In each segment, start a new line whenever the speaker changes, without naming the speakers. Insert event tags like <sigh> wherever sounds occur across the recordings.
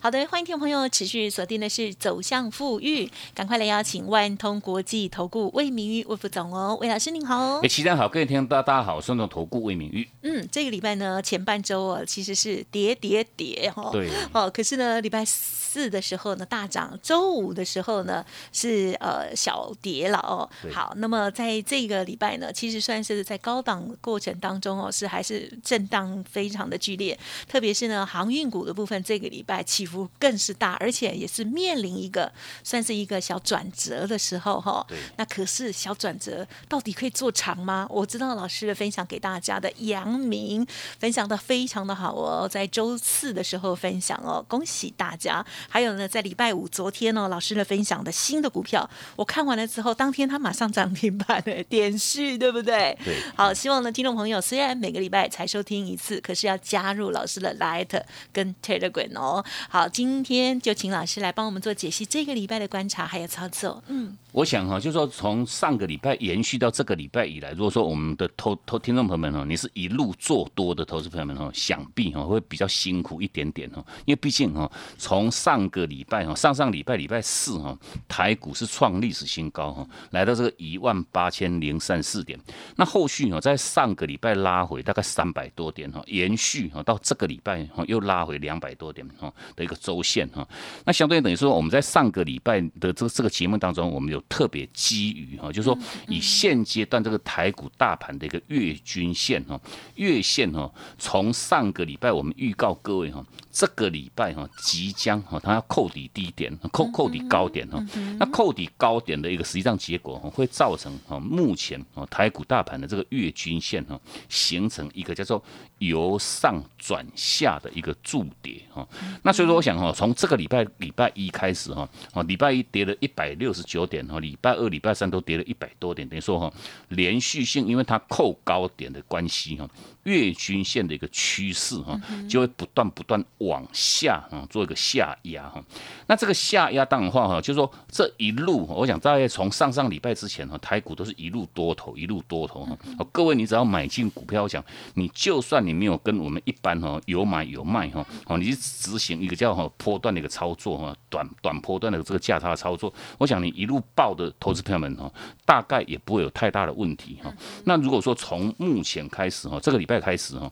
好的，欢迎听众朋友持续锁定的是走向富裕，赶快来邀请万通国际投顾魏明玉魏副总哦，魏老师您好。
哎，齐家好，各位听众大家好，顺通投顾魏明玉。
嗯，这个礼拜呢前半周啊其实是跌跌跌哈，
对，
哦，可是呢礼拜四的时候呢大涨，周五的时候呢是呃小跌了哦。好，那么在这个礼拜呢，其实算是在高档过程当中哦，是还是震荡非常的剧烈，特别是呢航运股的部分，这个礼拜起。幅更是大，而且也是面临一个算是一个小转折的时候哈。那可是小转折到底可以做长吗？我知道老师的分享给大家的阳明分享的非常的好哦，在周四的时候分享哦，恭喜大家。还有呢，在礼拜五昨天哦，老师的分享的新的股票，我看完了之后，当天他马上涨停板的点序，对不对？
对。
好，希望呢，听众朋友虽然每个礼拜才收听一次，可是要加入老师的 Light 跟 Telegram 哦。好，今天就请老师来帮我们做解析，这个礼拜的观察还有操作。嗯，
我想哈，就是说从上个礼拜延续到这个礼拜以来，如果说我们的投投听众朋友们哈，你是一路做多的投资朋友们哈，想必哈会比较辛苦一点点哈，因为毕竟哈，从上个礼拜哈，上上礼拜礼拜四哈，台股是创历史新高哈，来到这个一万八千零三四点，那后续哈，在上个礼拜拉回大概三百多点哈，延续哈到这个礼拜哈又拉回两百多点哈的。一个周线哈，那相对于等于说我们在上个礼拜的这个这个节目当中，我们有特别基于哈，就是说以现阶段这个台股大盘的一个月均线哈，月线哈，从上个礼拜我们预告各位哈。这个礼拜哈，即将哈，它要扣底低点，扣扣底高点哈。那扣底高点的一个实际上结果哈，会造成哈，目前哦台股大盘的这个月均线哈，形成一个叫做由上转下的一个筑跌哈。那所以说，我想哈，从这个礼拜礼拜一开始哈，哦礼拜一跌了一百六十九点哈，礼拜二、礼拜三都跌了一百多点，等于说哈，连续性因为它扣高点的关系哈。月均线的一个趋势哈，就会不断不断往下哈，做一个下压哈。那这个下压当然话哈，就是说这一路，我想大概从上上礼拜之前哈，台股都是一路多头，一路多头哈。各位，你只要买进股票，我想你就算你没有跟我们一般哈有买有卖哈，哦，你执行一个叫哈波段的一个操作哈，短短波段的这个价差操作，我想你一路报的投资朋友们哈，大概也不会有太大的问题哈。那如果说从目前开始哈，这个礼拜。开始哈，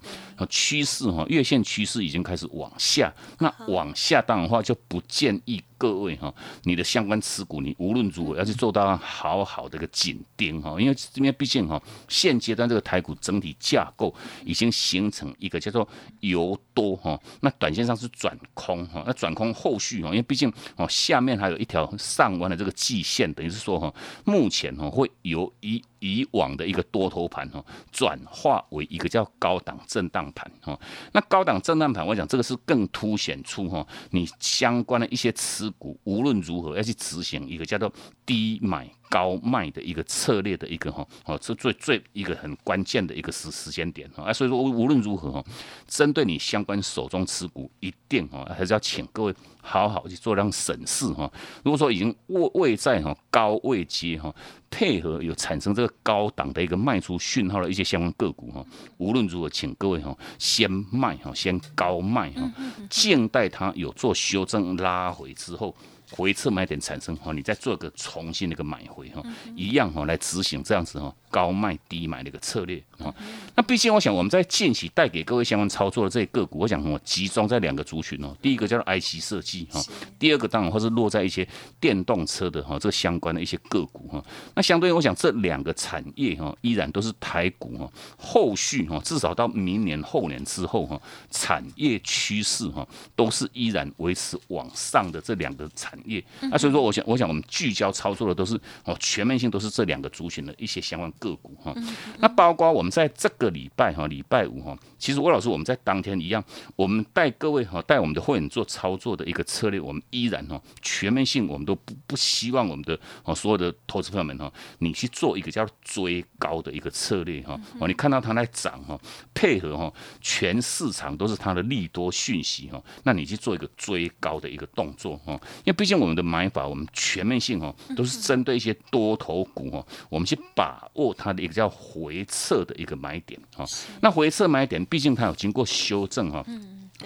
趋势哈，月线趋势已经开始往下，那往下当然话就不建议。各位哈，你的相关持股，你无论如何要去做到好好的一个紧盯哈，因为因为毕竟哈，现阶段这个台股整体架构已经形成一个叫做由多哈，那短线上是转空哈，那转空后续哈，因为毕竟哦下面还有一条上弯的这个季线，等于是说哈，目前哈会由以以往的一个多头盘哈，转化为一个叫高档震荡盘哈，那高档震荡盘，我讲这个是更凸显出哈，你相关的一些持无论如何要去执行一个叫做低买。高卖的一个策略的一个哈哦，这最最一个很关键的一个时时间点啊，所以说无论如何哈，针对你相关手中持股，一定哈还是要请各位好好去做量审视哈。如果说已经位位在哈高位阶哈，配合有产生这个高档的一个卖出讯号的一些相关个股哈，无论如何，请各位哈先卖哈，先高卖哈，静待它有做修正拉回之后。回撤买点产生哈，你再做个重新的一个买回哈，一样哈来执行这样子哈高卖低买的一个策略啊。那毕竟我想我们在近期带给各位相关操作的这些个股，我想我集中在两个族群哦。第一个叫做 IC 设计哈，第二个当然或是落在一些电动车的哈这相关的一些个股哈。那相对于我想这两个产业哈，依然都是台股哈，后续哈至少到明年后年之后哈，产业趋势哈都是依然维持往上的这两个产。产业。那所以说，我想，我想我们聚焦操作的都是哦，全面性都是这两个族群的一些相关个股哈。那包括我们在这个礼拜哈，礼拜五哈，其实魏老师我们在当天一样，我们带各位哈，带我们的会员做操作的一个策略，我们依然哈，全面性我们都不不希望我们的哦所有的投资朋友们哈，你去做一个叫追高的一个策略哈。哦，你看到它在涨哈，配合哈，全市场都是它的利多讯息哈，那你去做一个追高的一个动作哈，因为毕竟我们的买法，我们全面性哈，都是针对一些多头股哈，我们去把握它的一个叫回撤的一个买点啊。那回撤买点，毕竟它有经过修正哈，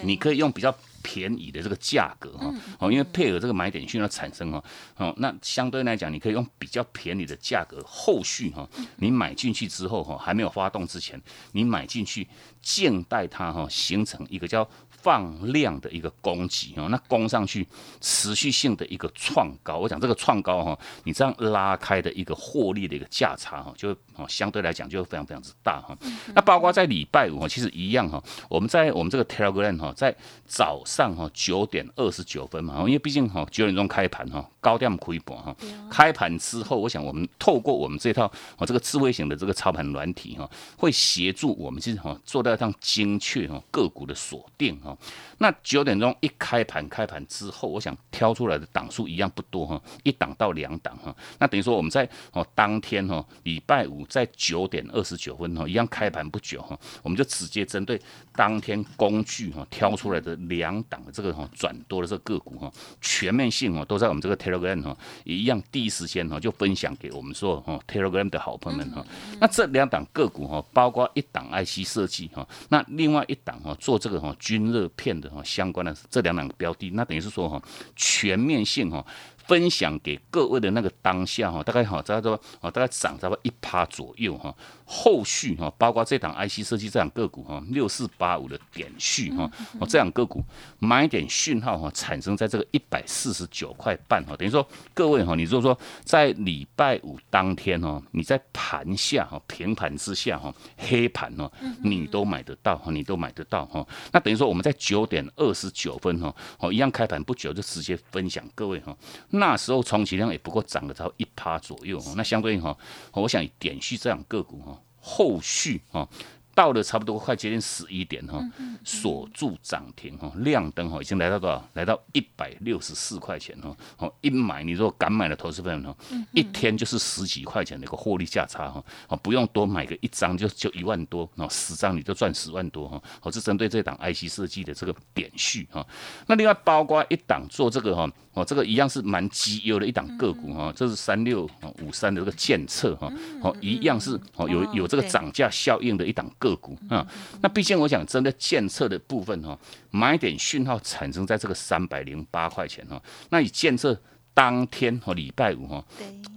你可以用比较。便宜的这个价格哈，哦，因为配合这个买点讯号产生哈，哦，那相对来讲，你可以用比较便宜的价格，后续哈，你买进去之后哈，还没有发动之前，你买进去，静待它哈，形成一个叫。放量的一个攻击哦，那攻上去持续性的一个创高，我讲这个创高哈，你这样拉开的一个获利的一个价差哈，就哦相对来讲就非常非常之大哈。那包括在礼拜五其实一样哈，我们在我们这个 Telegram 哈，在早上哈九点二十九分嘛，因为毕竟哈九点钟开盘哈，高点亏本哈，开盘之后，我想我们透过我们这套哦这个智慧型的这个操盘软体哈，会协助我们去哈做到一趟精确哈个股的锁定哈。那九点钟一开盘，开盘之后，我想挑出来的档数一样不多哈，一档到两档哈。那等于说我们在哦当天哈，礼拜五在九点二十九分哈，一样开盘不久哈，我们就直接针对当天工具哈挑出来的两档的这个哈转多的这个个股哈，全面性哦都在我们这个 Telegram 哈，一样第一时间哈就分享给我们说哦 Telegram 的好朋友们哈。那这两档个股哈，包括一档 IC 设计哈，那另外一档哈做这个哈均热。片的哈相关的这两档标的，那等于是说哈全面性哈。分享给各位的那个当下哈，大概哈，大概说啊，大概涨差不多一趴左右哈。后续哈，包括这档 IC 设计这档个股哈，六四八五的点序哈，哦，这档个股买点讯号哈，产生在这个一百四十九块半哈。等于说各位哈，你如果说在礼拜五当天哦，你在盘下哈，平盘之下哈，黑盘哦，你都买得到哈，你都买得到哈。那等于说我们在九点二十九分哈，哦，一样开盘不久就直接分享各位哈。那时候充其量也不过涨了超一趴左右，那相对哈，我想点续这样个股哈，后续哈。到了差不多快接近十一点哈，锁住涨停哈，亮灯哈，已经来到多少？来到一百六十四块钱哈。哦，一买你说敢买的投资朋友呢，一天就是十几块钱的一个获利价差哈。哦，不用多买个一张就就一万多，哦，十张你就赚十万多哈。哦，是针对这档 IC 设计的这个点序哈。那另外包括一档做这个哈，哦，这个一样是蛮绩优的一档个股哈。这是三六五三的这个建测哈。哦，一样是哦有有这个涨价效应的一档个。股啊，那毕竟我想真的建测的部分哈，买点讯号产生在这个三百零八块钱哈，那以建测当天和礼拜五哈，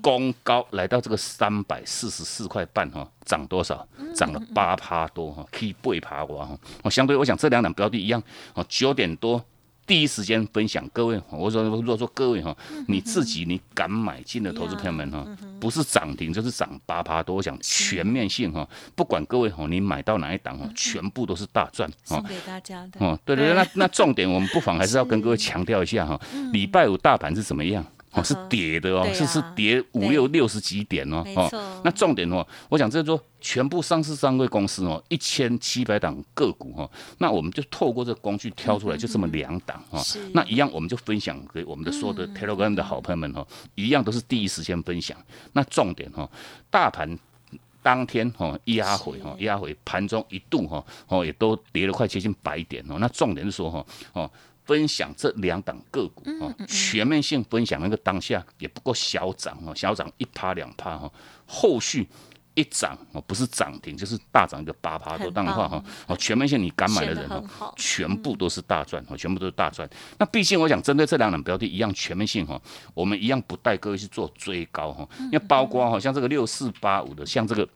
攻高来到这个三百四十四块半哈，涨多少？涨了八趴多哈，可以背爬哇哈，我相对我想这两档标的一样哦，九点多。第一时间分享各位，我说如果说各位哈，你自己你敢买进的投资朋友们哈，不是涨停就是涨八趴多，我想全面性哈，不管各位哈，你买到哪一档哈，全部都是大赚。
送给大家的。哦，
对对对，那那重点我们不妨还是要跟各位 <laughs> 强调一下哈，礼拜五大盘是怎么样？哦，是跌的哦，是是跌五六六十几点哦，哦，那重点哦，我想这说全部上市上柜公司哦，一千七百档个股哈，那我们就透过这个工具挑出来，就这么两档哈，那一样我们就分享给我们的所有的 Telegram 的好朋友们哈，一样都是第一时间分享。那重点哈，大盘当天哈压回哈压回，盘中一度哈哦也都跌了快接近百点哦，那重点是说哈哦。分享这两档个股啊，全面性分享那个当下也不过小涨哦，小涨一趴两趴哈，后续一涨哦，不是涨停就是大涨一个八趴多，当的话哈哦，全面性你敢买的人哦，全部都是大赚哦，全部都是大赚。那毕竟我想针对这两档标的一样全面性哈，我们一样不带各位去做追高哈，因为包括哈像这个六四八五的，像这个。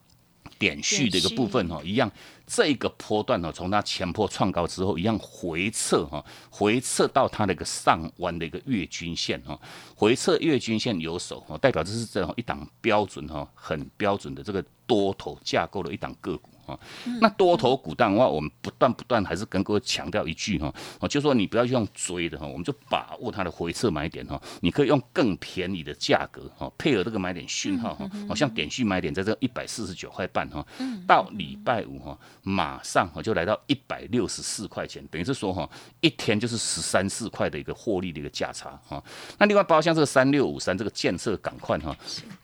点序的一个部分哈，一样，这个波段呢，从它前破创高之后，一样回撤哈，回撤到它的一个上弯的一个月均线哈，回撤月均线有手哈，代表这是这样一档标准哈，很标准的这个多头架构的一档个股。哈。那多头股当的话，我们不断不断还是跟各位强调一句哈，哦，就说你不要用追的哈，我们就把握它的回撤买点哈。你可以用更便宜的价格哈，配合这个买点讯号哈，好像点讯买点在这一百四十九块半哈，到礼拜五哈，马上哈就来到一百六十四块钱，等于是说哈，一天就是十三四块的一个获利的一个价差哈。那另外包括像这个三六五三这个建设港块哈，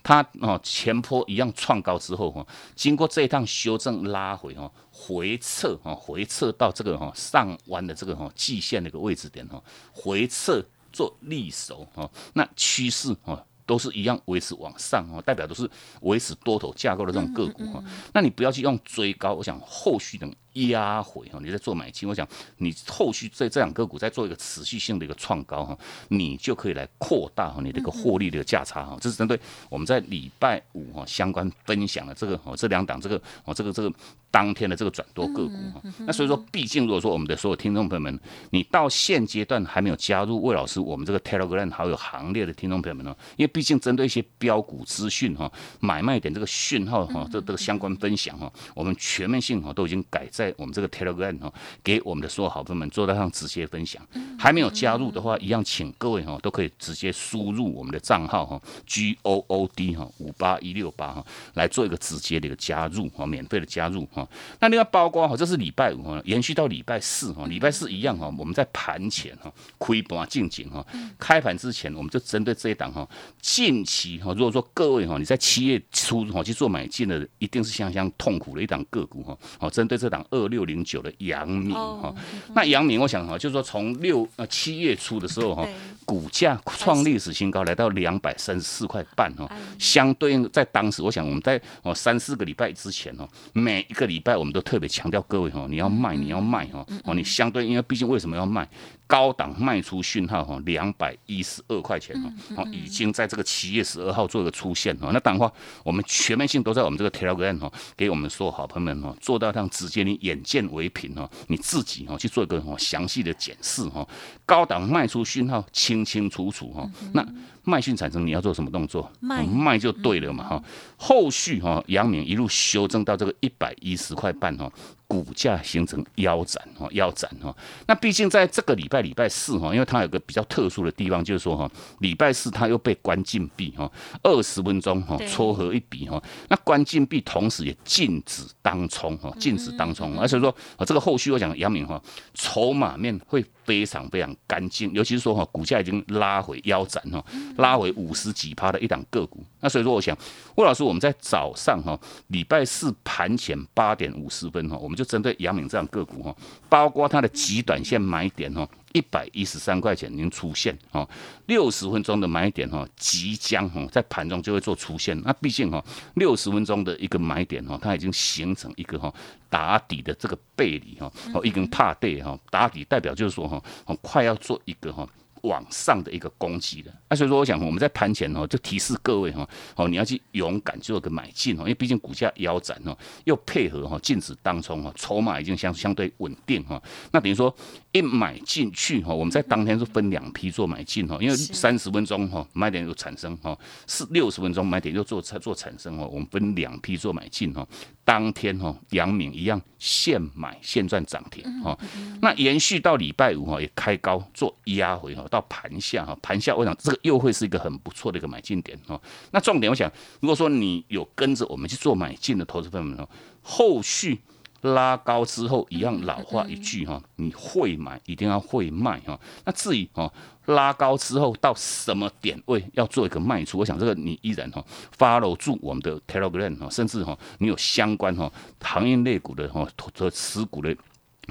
它哦前坡一样创高之后哈，经过这一趟修正拉回哈，回撤哈，回撤到这个哈上弯的这个哈季线的一个位置点哈，回撤做利手哈，那趋势哈。都是一样维持往上哦，代表都是维持多头架构的这种个股哈。那你不要去用追高，我想后续等。压回哈，你在做买进，我想你后续在这两个股再做一个持续性的一个创高哈，你就可以来扩大哈你的一个获利的一个价差哈。这是针对我们在礼拜五哈相关分享的这个哦这两档这个哦这个这个当天的这个转多个股哈。那所以说，毕竟如果说我们的所有听众朋友们，你到现阶段还没有加入魏老师我们这个 Telegram 好友行列的听众朋友们呢，因为毕竟针对一些标股资讯哈买卖点这个讯号哈这这个相关分享哈，我们全面性哈都已经改在。在我们这个 Telegram 哈，给我们的所有好朋友们做到上直接分享。还没有加入的话，一样请各位哈都可以直接输入我们的账号哈，G O O D 哈五八一六八哈，来做一个直接的一个加入哈，免费的加入哈。那另外包括哈，这是礼拜五哈，延续到礼拜四哈，礼拜四一样哈，我们在盘前哈，亏盘进景哈，开盘之前我们就针对这一档哈，近期哈，如果说各位哈，你在七月初哈去做买进的，一定是相当痛苦的一档个股哈，好，针对这档。二六零九的阳明哈，那阳明我想哈，就是说从六呃七月初的时候哈，股价创历史新高，来到两百三十四块半哈，相对应在当时，我想我们在哦三四个礼拜之前哦，每一个礼拜我们都特别强调各位哈，你要卖你要卖哈，哦你相对因为毕竟为什么要卖？高档卖出讯号哈，两百一十二块钱哈，哦，已经在这个七月十二号做一个出现哦。那当然话，我们全面性都在我们这个 Telegram 哈，给我们所有好朋友们哈，做到让直接你眼见为凭哈，你自己哈去做一个哈详细的检视哈。高档卖出讯号清清楚楚哈，那。卖讯产生，你要做什么动作？卖卖就对了嘛哈。后续哈，阳明一路修正到这个一百一十块半哈，股价形成腰斩哈，腰斩哈。那毕竟在这个礼拜礼拜四哈，因为它有个比较特殊的地方，就是说哈，礼拜四它又被关禁闭哈，二十分钟哈，撮合一笔哈。那关禁闭同时也禁止当冲哈，禁止当冲。而且说啊，这个后续我讲杨明哈，筹码面会。非常非常干净，尤其是说哈，股价已经拉回腰斩哈，拉回五十几趴的一档个股。那所以说，我想魏老师，我们在早上哈，礼拜四盘前八点五十分哈，我们就针对杨敏这样个股哈，包括它的极短线买点哈。一百一十三块钱已经出现哦，六十分钟的买点哈，即将哈在盘中就会做出现。那毕竟哈，六十分钟的一个买点哈，它已经形成一个哈打底的这个背离哈，哦一根帕背哈，打底代表就是说哈，快要做一个哈。往上的一个攻击的，那所以说我想我们在盘前哦，就提示各位哈，哦你要去勇敢做个买进哦，因为毕竟股价腰斩哦，又配合哈禁止当冲哈，筹码已经相相对稳定哈，那等于说一买进去哈，我们在当天是分两批做买进哈，因为三十分钟哈买点就产生哈，是六十分钟买点又做做产生哈，我们分两批做买进哈，当天哈阳明一样现买现赚涨停哈，那延续到礼拜五哈也开高做压回哈。到盘下哈，盘下我想这个又会是一个很不错的一个买进点哈。那重点我想，如果说你有跟着我们去做买进的投资朋友们哦，后续拉高之后一样老话一句哈，你会买一定要会卖哈。那至于哈拉高之后到什么点位要做一个卖出，我想这个你依然哈 follow 住我们的 Telegram 哈，甚至哈你有相关哈行业类股的哈投持股的。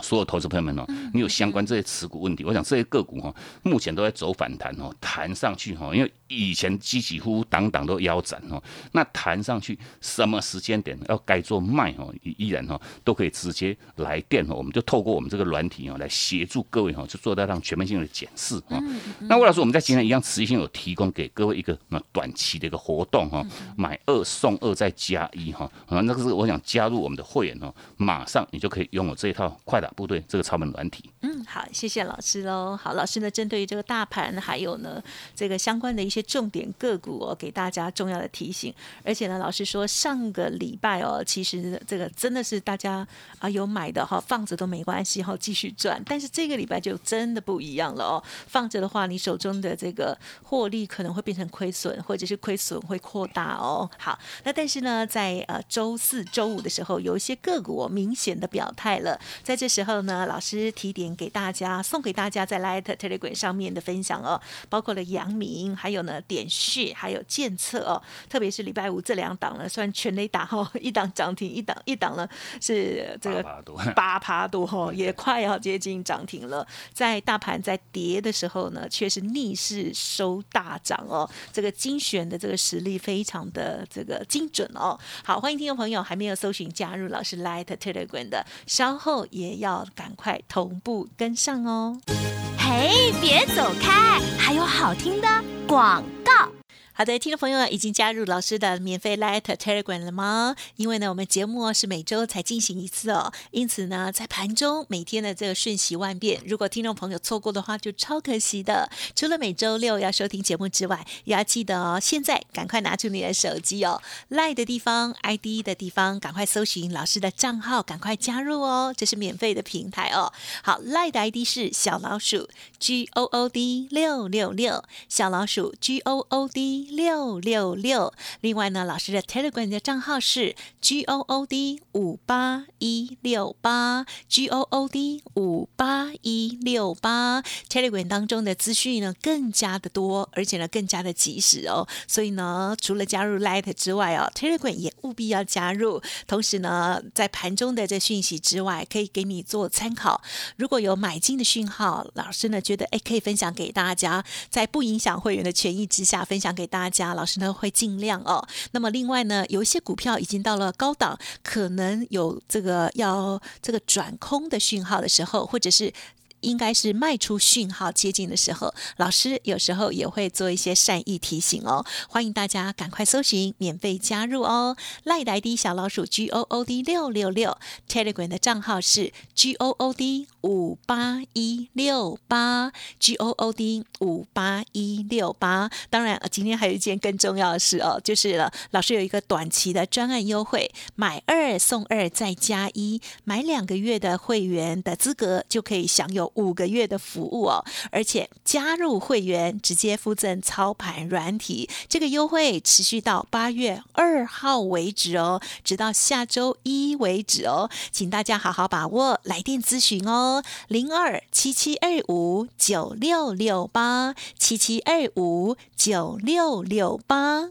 所有投资朋友们哦，你有相关这些持股问题，我想这些个股哈，目前都在走反弹哦，弹上去哈，因为以前几几乎档档都腰斩哦，那弹上去什么时间点要该做卖哦，依然哈都可以直接来电哦，我们就透过我们这个软体哦来协助各位哈，就做到让全面性的检视啊。那魏老师，我们在今天一样持续性有提供给各位一个那短期的一个活动哈，买二送二再加一哈，啊，那个是我想加入我们的会员哦，马上你就可以拥有这一套快。部队这个操盘软体。
嗯，好，谢谢老师喽。好，老师呢，针对于这个大盘还有呢这个相关的一些重点个股哦，给大家重要的提醒。而且呢，老师说上个礼拜哦，其实这个真的是大家啊有买的哈，放着都没关系哈，继续赚。但是这个礼拜就真的不一样了哦，放着的话，你手中的这个获利可能会变成亏损，或者是亏损会扩大哦。好，那但是呢，在呃周四周五的时候，有一些个股明显的表态了。在这时候呢，老师提点给大家，送给大家在 Light Telegram 上面的分享哦，包括了阳明，还有呢点序，还有建测哦。特别是礼拜五这两档呢，算全雷打哦，<laughs> 一档涨停，一档一档呢是这个八趴多 <laughs> 哦，也快要接近涨停了。在大盘在跌的时候呢，却是逆势收大涨哦。这个精选的这个实力非常的这个精准哦。好，欢迎听众朋友还没有搜寻加入老师 Light Telegram 的，稍后也要赶快同步跟上哦。
嘿，别走开，还有好听的广。
好的，听众朋友已经加入老师的免费 Light Telegram 了吗？因为呢，我们节目是每周才进行一次哦，因此呢，在盘中每天的这个瞬息万变，如果听众朋友错过的话，就超可惜的。除了每周六要收听节目之外，也要记得哦，现在赶快拿出你的手机哦，Light 的地方、ID 的地方，赶快搜寻老师的账号，赶快加入哦，这是免费的平台哦。好，Light 的 ID 是小老鼠 G O O D 六六六，小老鼠 G O O D。六六六，另外呢，老师的 Telegram 的账号是 G O O D 五八一六八，G O O D 五八一六八，Telegram 当中的资讯呢更加的多，而且呢更加的及时哦。所以呢，除了加入 Light 之外哦，Telegram 也务必要加入。同时呢，在盘中的这讯息之外，可以给你做参考。如果有买进的讯号，老师呢觉得哎可以分享给大家，在不影响会员的权益之下，分享给。大家老师呢会尽量哦。那么另外呢，有一些股票已经到了高档，可能有这个要这个转空的讯号的时候，或者是。应该是卖出讯号接近的时候，老师有时候也会做一些善意提醒哦。欢迎大家赶快搜寻，免费加入哦。赖来的小老鼠 G O O D 六六六，Telegram 的账号是 G O O D 五八一六八 G O O D 五八一六八。当然，今天还有一件更重要的事哦，就是了，老师有一个短期的专案优惠，买二送二再加一，买两个月的会员的资格就可以享有。五个月的服务哦，而且加入会员直接附赠操盘软体，这个优惠持续到八月二号为止哦，直到下周一为止哦，请大家好好把握，来电咨询哦，零二七七二五九六六八七七二五九六六八。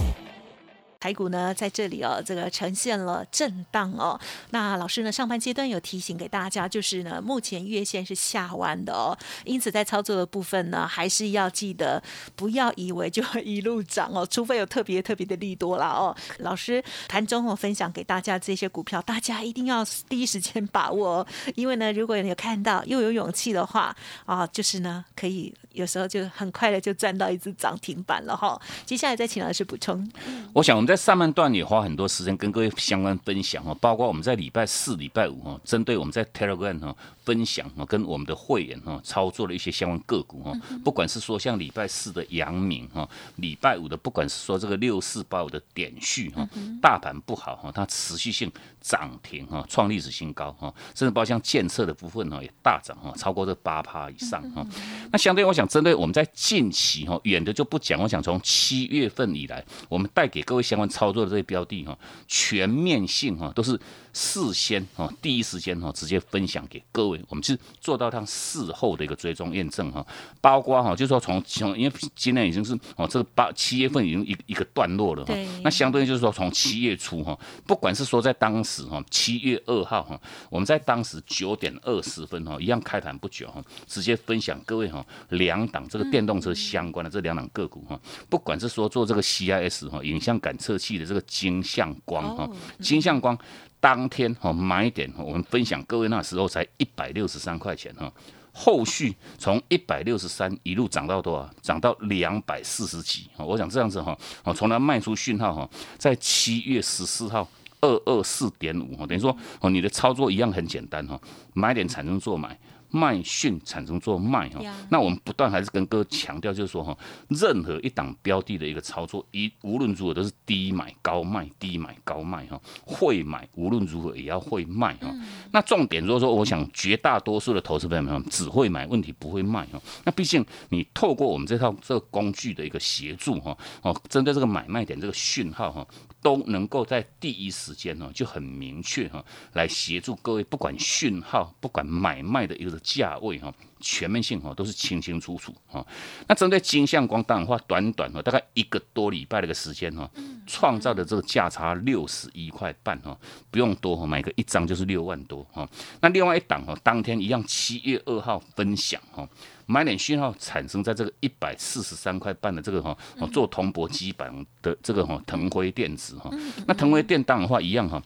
台股呢，在这里哦，这个呈现了震荡哦。那老师呢，上半阶段有提醒给大家，就是呢，目前月线是下弯的哦。因此，在操作的部分呢，还是要记得不要以为就一路涨哦，<laughs> 除非有特别特别的利多啦哦。老师盘中我分享给大家这些股票，大家一定要第一时间把握，哦因为呢，如果你有看到又有勇气的话啊，就是呢，可以有时候就很快的就赚到一只涨停板了哈。接下来再请老师补充。
我想。在上半段也花很多时间跟各位相关分享哦，包括我们在礼拜四、礼拜五哦，针对我们在 Telegram 哦分享哦，跟我们的会员哦操作了一些相关个股哦，不管是说像礼拜四的阳明哈，礼拜五的不管是说这个六四八五的点序哈，大盘不好哈，它持续性涨停哈，创历史新高哈，甚至包括像建设的部分呢也大涨哈，超过这八趴以上哈。那相对我想针对我们在近期哈远的就不讲，我想从七月份以来，我们带给各位相关操作的这些标的哈，全面性哈都是。事先哈，第一时间哈，直接分享给各位，我们是做到它事后的一个追踪验证哈，包括哈，就是说从从，因为今年已经是哦，这个八七月份已经一一个段落了哈，那相对就是说从七月初哈，不管是说在当时哈，七月二号哈，我们在当时九点二十分哈，一样开盘不久哈，直接分享各位哈，两档这个电动车相关的这两档个股哈，不管是说做这个 CIS 哈，影像感测器的这个金像光哈，金像光。当天哈买点，我们分享各位那时候才一百六十三块钱哈，后续从一百六十三一路涨到多少？涨到两百四十几哈。我想这样子哈，哦，从它卖出讯号哈，在七月十四号二二四点五哈，等于说哦，你的操作一样很简单哈，买点产生做买。卖讯产生做卖哈，那我们不断还是跟各位强调，就是说哈，任何一档标的的一个操作，一无论如何都是低买高卖，低买高卖哈，会买无论如何也要会卖哈。那重点如果说，我想绝大多数的投资朋友们只会买，问题不会卖哈。那毕竟你透过我们这套这个工具的一个协助哈，哦，针对这个买卖点这个讯号哈。都能够在第一时间呢就很明确哈，来协助各位，不管讯号，不管买卖的一个价位哈，全面性哈都是清清楚楚哈。那针对金相光，当然话短短哈大概一个多礼拜的一个时间哈，创造的这个价差六十一块半哈，不用多哈，买个一张就是六万多哈。那另外一档哈，当天一样七月二号分享哈。买点讯号产生在这个一百四十三块半的这个哈，做铜箔基板的这个哈腾辉电子哈，那腾辉电当的话一样哈，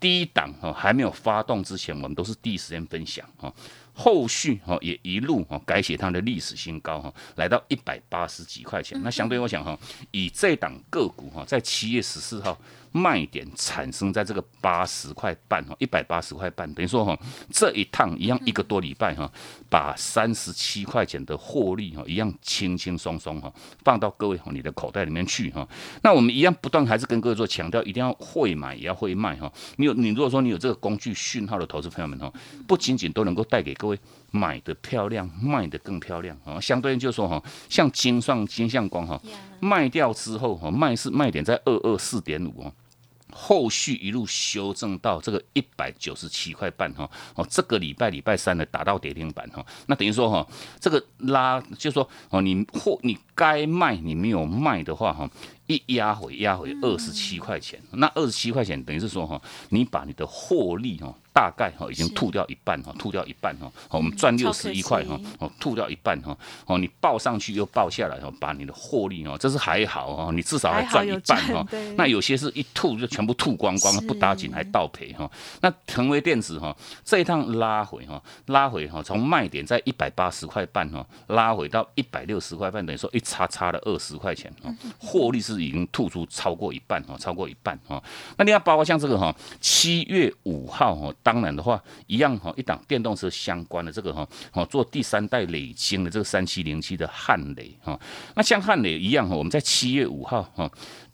第一档哈还没有发动之前，我们都是第一时间分享哈，后续哈也一路哈改写它的历史新高哈，来到一百八十几块钱。那相对我想哈，以这档个股哈，在七月十四号。卖点产生在这个八十块半哈，一百八十块半，等于说哈，这一趟一样一个多礼拜哈，把三十七块钱的获利哈，一样轻轻松松哈，放到各位你的口袋里面去哈。那我们一样不断还是跟各位做强调，一定要会买也要会卖哈。你有你如果说你有这个工具讯号的投资朋友们哈，不仅仅都能够带给各位买的漂亮，卖的更漂亮啊。相对应就是说哈，像金算金相光哈，卖掉之后哈，卖是卖点在二二四点五哦。后续一路修正到这个一百九十七块半哈，哦，这个礼拜礼拜三的达到跌停板哈，那等于说哈，这个拉就是说哦，你或你该卖你没有卖的话哈。一压回压回二十七块钱，那二十七块钱等于是说哈，你把你的获利哈，大概哈已经吐掉一半哈，吐掉一半哈，我们赚六十一块哈，哦吐掉一半哈，哦你报上去又报下来哈，把你的获利哦，这是还好哈，你至少还赚一半哈。那有些是一吐就全部吐光光，不打紧还倒赔哈。那成为电子哈，这一趟拉回哈，拉回哈，从卖点在一百八十块半哈，拉回到一百六十块半，等于说一差差了二十块钱哈，获利是。已经吐出超过一半哈，超过一半哈。那你要包括像这个哈，七月五号哈，当然的话一样哈，一档电动车相关的这个哈，哦做第三代累晶的这个三七零七的汉雷哈。那像汉雷一样哈，我们在七月五号哈。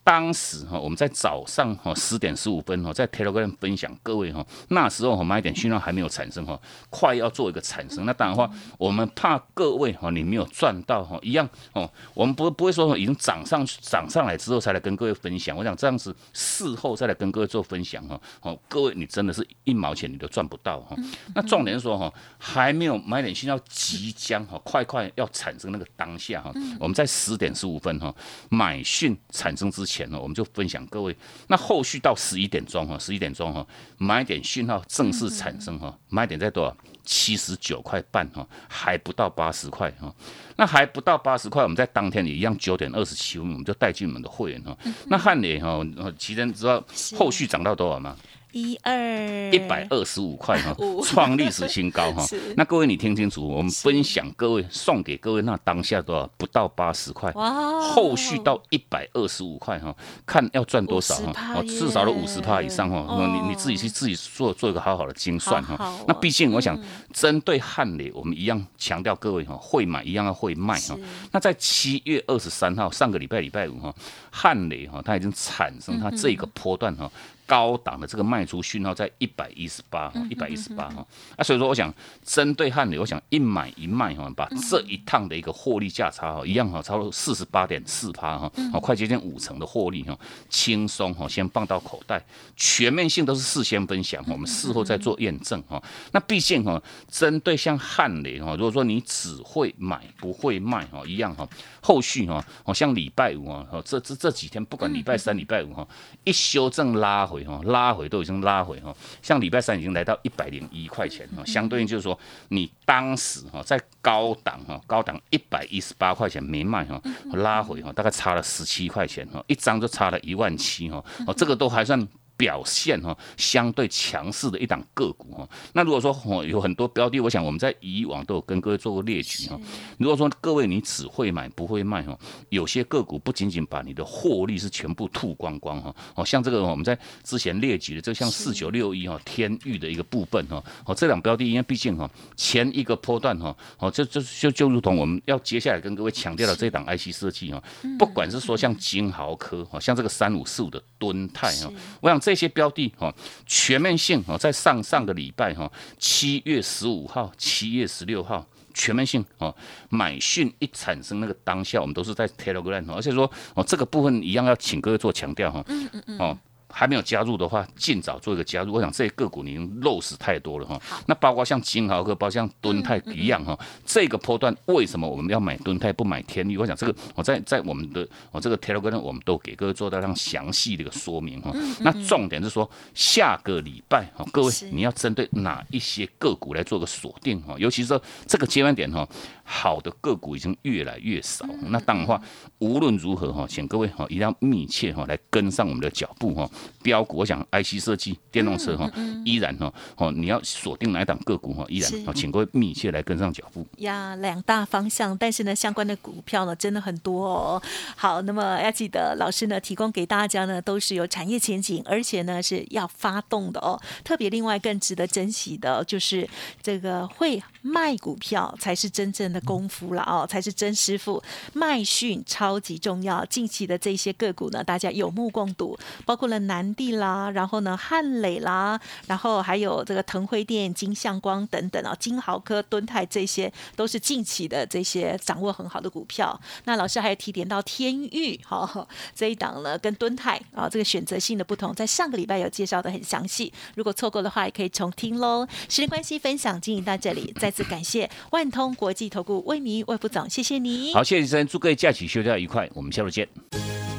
当时哈，我们在早上哈十点十五分哈，在 Telegram 分享各位哈，那时候哈买点讯号还没有产生哈，快要做一个产生。那当然话，我们怕各位哈你没有赚到哈，一样哦，我们不不会说已经涨上涨上来之后才来跟各位分享。我想这样子事后再来跟各位做分享哈，哦，各位你真的是一毛钱你都赚不到哈。那重点是说哈，还没有买点讯号即将哈快快要产生那个当下哈，我们在十点十五分哈买讯产生之前。前呢，我们就分享各位。那后续到十一点钟哈，十一点钟哈，买点讯号正式产生哈，买点在多少？七十九块半哈，还不到八十块哈。那还不到八十块，我们在当天也一样九点二十七分，我们就带进我们的会员哈。那汉联哈，奇珍知道后续涨到多少吗？
一二
一百二十五块哈，<laughs> 创历史新高哈。那各位你听清楚，我们分享各位送给各位，那当下多少？不到八十块。哇！后续到一百二十五块哈，看要赚多少哈？哦，至少都五十帕以上哈。你你自己去自己做做一个好好的精算哈。那毕竟我想针对汉雷，我们一样强调各位哈，会买一样要会卖哈。那在七月二十三号上个礼拜礼拜五哈，汉雷哈它已经产生它这个波段哈。高档的这个卖出讯号在一百一十八哈，一百一十八哈，啊，所以说我想针对汉雷，我想一买一卖哈，把这一趟的一个获利价差哈，一样哈，超过四十八点四趴哈，好，快接近五成的获利哈，轻松哈，先放到口袋，全面性都是事先分享，我们事后再做验证哈。那毕竟哈，针对像汉雷哈，如果说你只会买不会卖哈，一样哈，后续哈，好像礼拜五啊，这这这几天不管礼拜三、礼拜五哈，一修正拉回。拉回都已经拉回哈，像礼拜三已经来到一百零一块钱哈，相对应就是说你当时哈在高档哈，高档一百一十八块钱没卖哈，拉回哈大概差了十七块钱哈，一张就差了一万七哈，哦这个都还算。表现哈相对强势的一档个股哈，那如果说哦有很多标的，我想我们在以往都有跟各位做过列举哈。如果说各位你只会买不会卖哈，有些个股不仅仅把你的获利是全部吐光光哈，哦像这个我们在之前列举的，就像四九六一哈天域的一个部分哈，哦这两标的因为毕竟哈前一个波段哈，哦就就就就如同我们要接下来跟各位强调的这档 IC 设计哈，不管是说像金豪科哈，像这个三五四五的敦泰哈，我想。这些标的哈，全面性哈，在上上个礼拜哈，七月十五号、七月十六号，全面性哦，买讯一产生那个当下，我们都是在 Telegram，而且说哦，这个部分一样要请各位做强调哈，嗯嗯嗯，哦。还没有加入的话，尽早做一个加入。我想这些个股你已经漏死太多了哈。那包括像金豪科，包括像敦泰一样哈。这个波段为什么我们要买敦泰不买天域？我想这个我在在我们的我这个 Telegram 我们都给各位做到非常详细的一个说明哈。那重点是说下个礼拜哈，各位你要针对哪一些个股来做个锁定哈？尤其是说这个阶段点哈，好的个股已经越来越少。那当然话，无论如何哈，请各位哈一定要密切哈来跟上我们的脚步哈。标股，我想 IC 设计、电动车哈，依然哈哦，你要锁定哪一档个股哈，依然哦，请各位密切来跟上脚步
呀。两大方向，但是呢，相关的股票呢，真的很多哦。好，那么要记得，老师呢提供给大家呢，都是有产业前景，而且呢是要发动的哦。特别另外更值得珍惜的，就是这个会卖股票才是真正的功夫了哦，才是真师傅。卖讯超级重要，近期的这些个股呢，大家有目共睹，包括了。南地啦，然后呢汉磊啦，然后还有这个腾辉电、金相光等等啊，金豪科、敦泰这些都是近期的这些掌握很好的股票。那老师还有提点到天域哈这一档呢，跟敦泰啊这个选择性的不同，在上个礼拜有介绍的很详细，如果错过的话也可以重听喽。时间关系，分享经营到这里，再次感谢万通国际投顾魏明魏副总，谢谢你。
好，谢谢先生，祝各位假期休假愉快，我们下周见。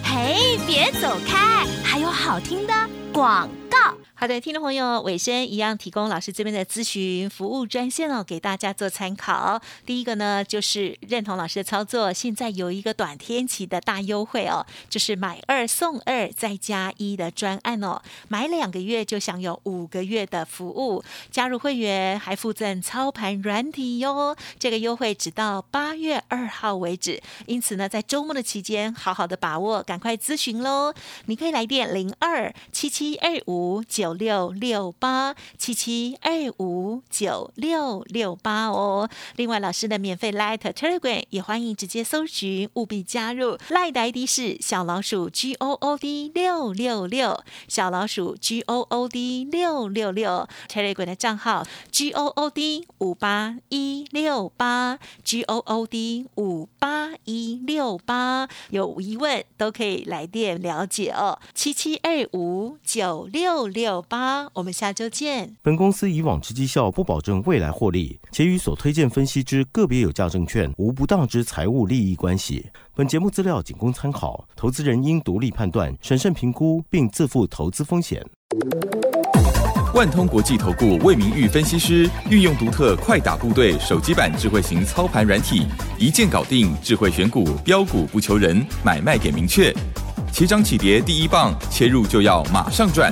嘿，别走开，还有好听的广告。
好的，听众朋友，尾声一样提供老师这边的咨询服务专线哦，给大家做参考。第一个呢，就是认同老师的操作，现在有一个短天期的大优惠哦，就是买二送二再加一的专案哦，买两个月就享有五个月的服务，加入会员还附赠操盘软体哟。这个优惠只到八月二号为止，因此呢，在周末的期间，好好的把握，赶快咨询喽。你可以来电零二七七二五九。九六六八七七二五九六六八哦。另外，老师的免费 Light Telegram 也欢迎直接搜寻，务必加入。Light 的 ID 是小老鼠 G O O D 六六六，小老鼠 G O O D 六六六。Telegram 的账号 G O O D 五八一六八 G O O D 五八一六八。有疑问都可以来电了解哦。七七二五九六六。八，我们下周见。
本公司以往之绩效不保证未来获利，且与所推荐分析之个别有价证券无不当之财务利益关系。本节目资料仅供参考，投资人应独立判断、审慎评估，并自负投资风险。
万通国际投顾魏明玉分析师运用独特快打部队手机版智慧型操盘软体，一键搞定智慧选股，标股不求人，买卖点明确，起涨起跌第一棒，切入就要马上赚。